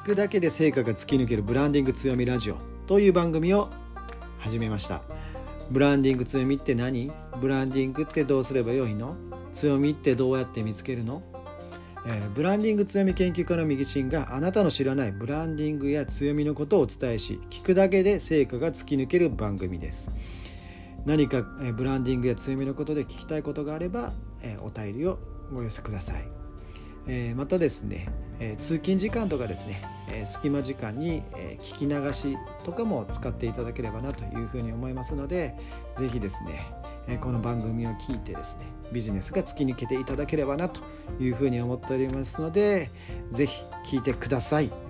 聞くだけで成果が突き抜けるブランディング強みラジオという番組を始めました。ブランディング強みって何？ブランディングってどうすればよいの？強みってどうやって見つけるの、えー、ブランディング強み研究家の右進があなたの知らないブランディングや強みのことをお伝えし聞くだけで成果が突き抜ける番組です。何か、えー、ブランディングや強みのことで聞きたいことがあれば、えー、お便りをご寄せください、えまたですね、え通勤時間とかですね、え隙間時間に、え聞き流しとかも使っていただければなというふうに思いますので是非ですね、えこの番組を聞いてですねビジネスが突き抜けていただければなというふうに思っておりますので是非聞いてください。